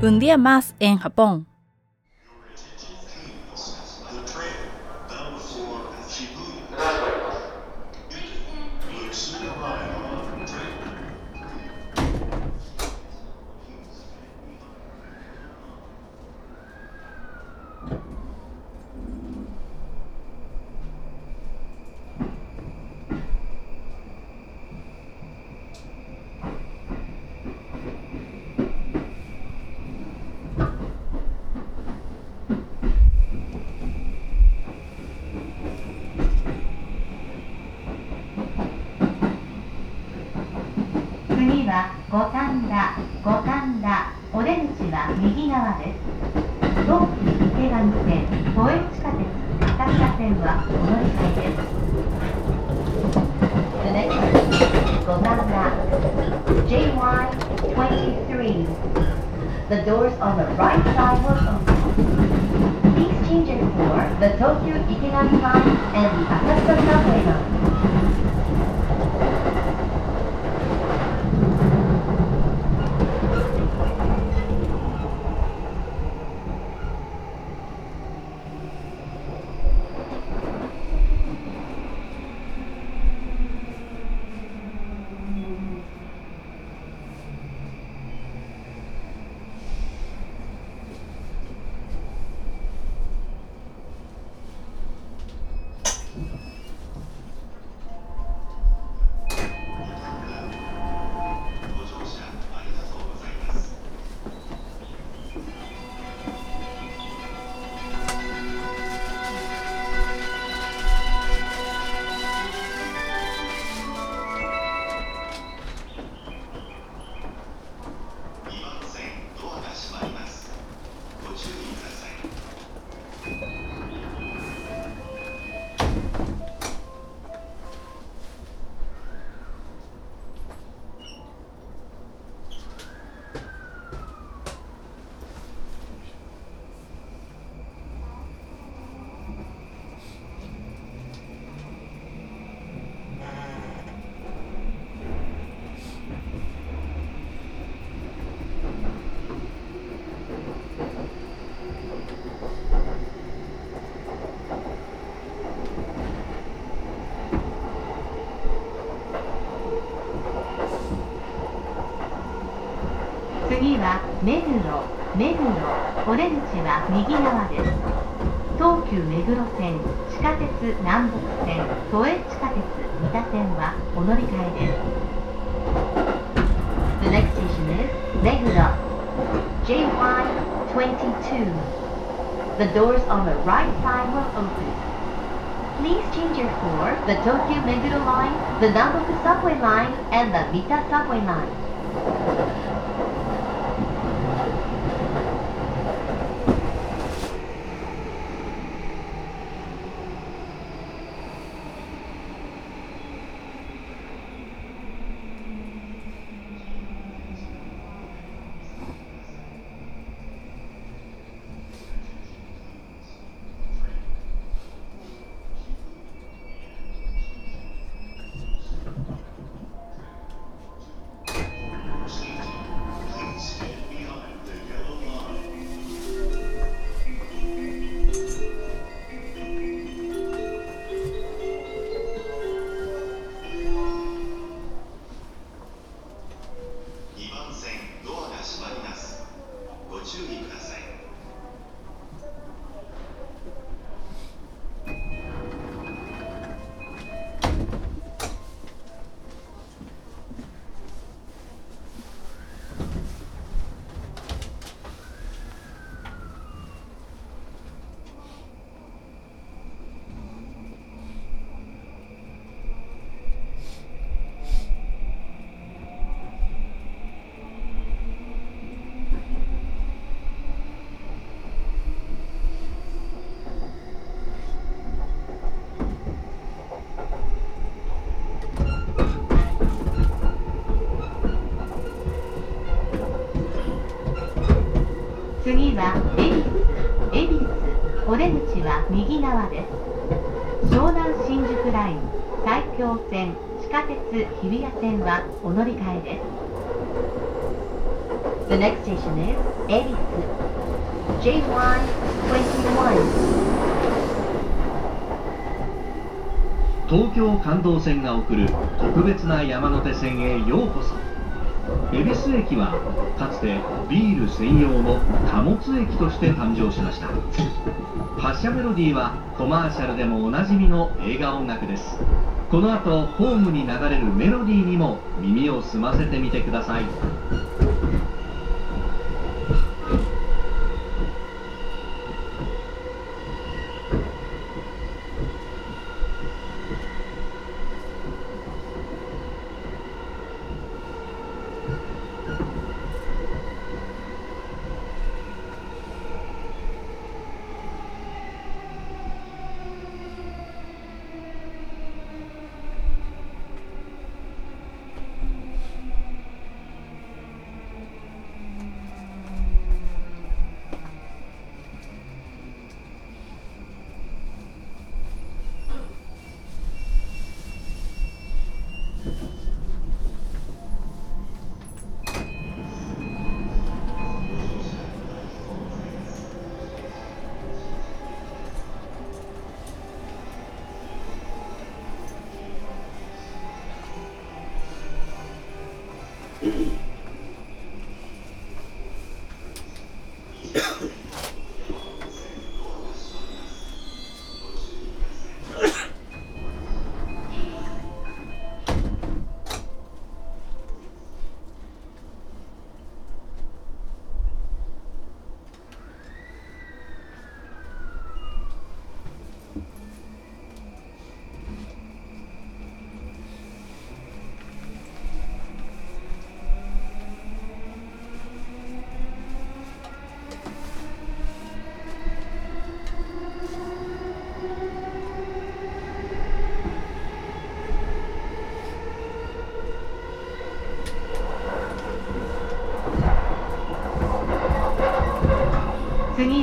Un día más en Japón. 五反田五反田お出口は右側です東急池上線都営地下鉄高坂線はお乗り換えです The next station 五反田 JY23 The doors on the right side will open Please change it for the Tokyo Ikegami line and the Akasawa subway line 目黒目黒お出口は右側です東急目黒線地下鉄南北線都営地下鉄三田線はお乗り換えです The next station is 目黒 JY22 The doors on the right side will open Please change your for the Tokyo Meguro line, the Namboku subway line, and the Mita subway line. 右側です湘南新宿ライン埼京線地下鉄日比谷線はお乗り換えです The next station is Erisu. JY21. 東京関東線が送る特別な山手線へようこそ恵比寿駅はかつてビール専用の貨物駅として誕生しました。発車メロディーはコマーシャルでもおなじみの映画音楽です。この後ホームに流れるメロディーにも耳を澄ませてみてください。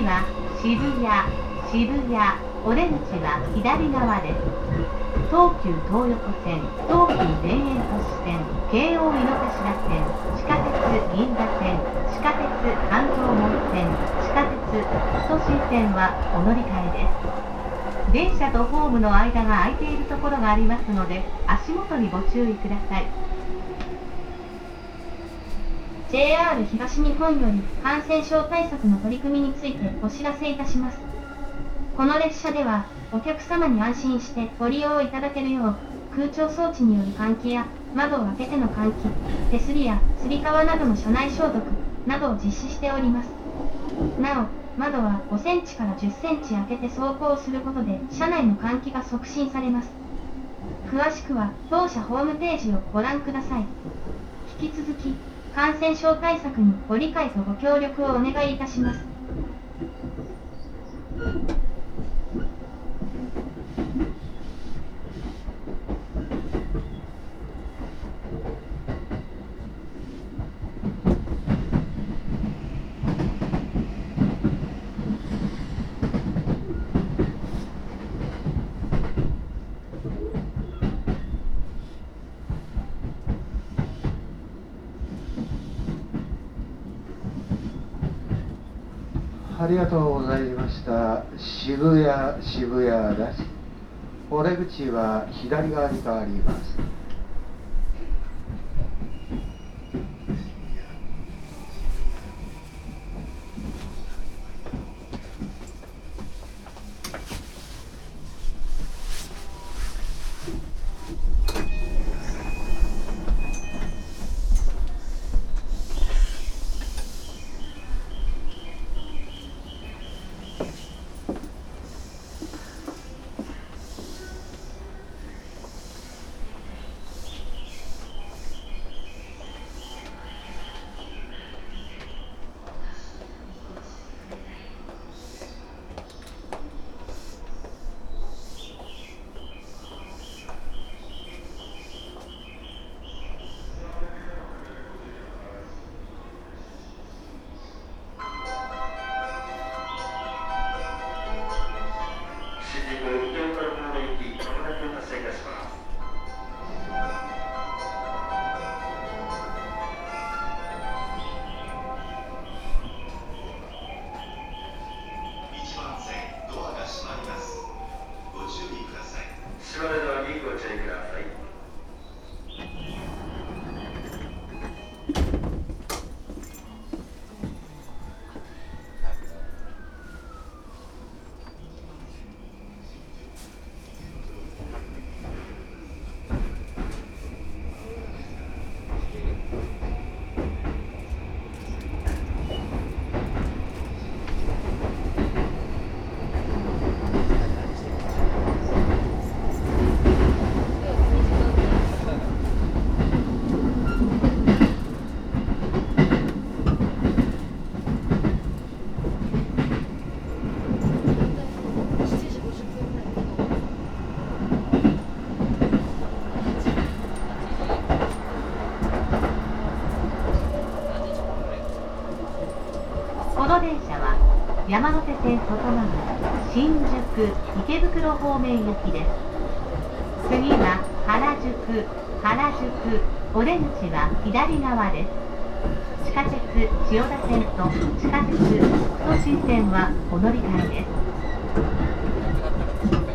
は渋谷、渋谷、お出口は左側です。東急東横線、東急田園都市線、京王井の頭線、地下鉄銀座線、地下鉄関東門線、地下鉄都心線はお乗り換えです。電車とホームの間が空いているところがありますので、足元にご注意ください。JR 東日本より感染症対策の取り組みについてお知らせいたします。この列車では、お客様に安心してご利用いただけるよう、空調装置による換気や窓を開けての換気、手すりやつり革などの車内消毒などを実施しております。なお、窓は5センチから10センチ開けて走行することで車内の換気が促進されます。詳しくは当社ホームページをご覧ください。引き続き、感染症対策にご理解とご協力をお願いいたします。ありがとうございました。渋谷、渋谷です。お出口は左側に変わります。山手線外回り新宿池袋方面行きです次は原宿原宿お出口は左側です地下鉄千代田線と地下鉄都心線はお乗り換えです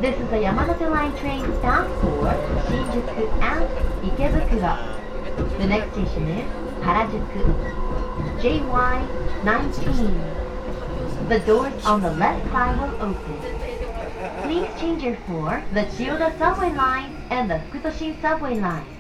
This is a Yamanote Line train stop for Shinjuku and Ikebukuro. The next station is Harajuku. JY19. The doors on the left side will open. Please change your for the Chiyoda subway line and the Fukutoshin subway line.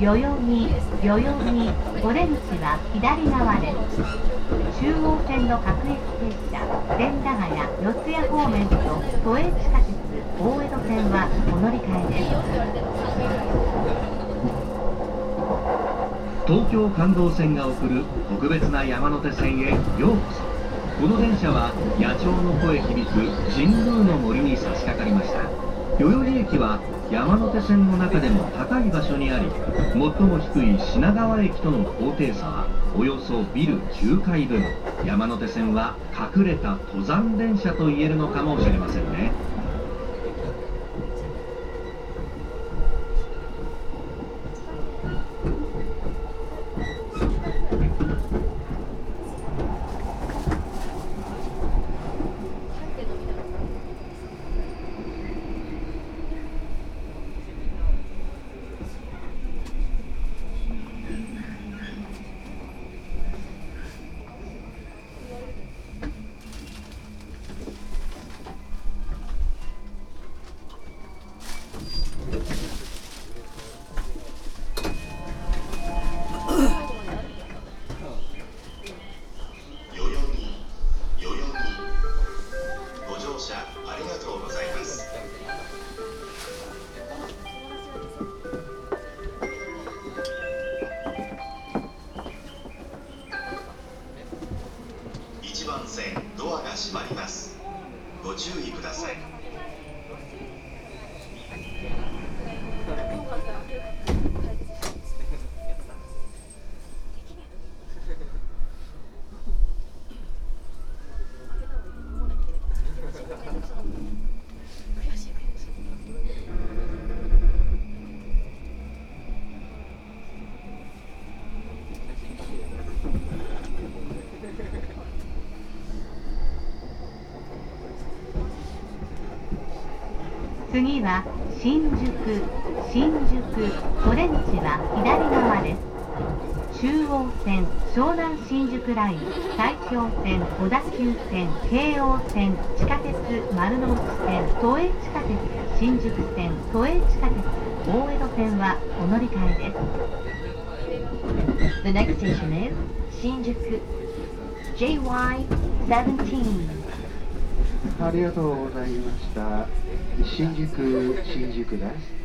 代々木代々木お出口は左側です中央線の各駅停車千駄ヶ谷四谷方面と都営地下鉄大江戸線はお乗り換えです。東京感動線が送る特別な山手線へようこそ。この電車は野鳥の声響く神宮の森に差し掛かりました。代々木駅は山手線の中でも高い場所にあり最も低い品川駅との高低差はおよそビル9階分。山手線は隠れた登山電車と言えるのかもしれませんね。ご注意ください。次は新宿新宿お出口は左側です。中央線湘南新宿ライン埼京線小田急線京王線地下鉄丸の内線都営地下鉄新宿線都営地下鉄大江戸線はお乗り換えです。The next station is 新宿 JY17 ありがとうございました。新宿、新宿です。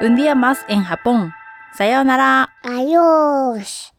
Un día más en Japón. さようなら。あよーし。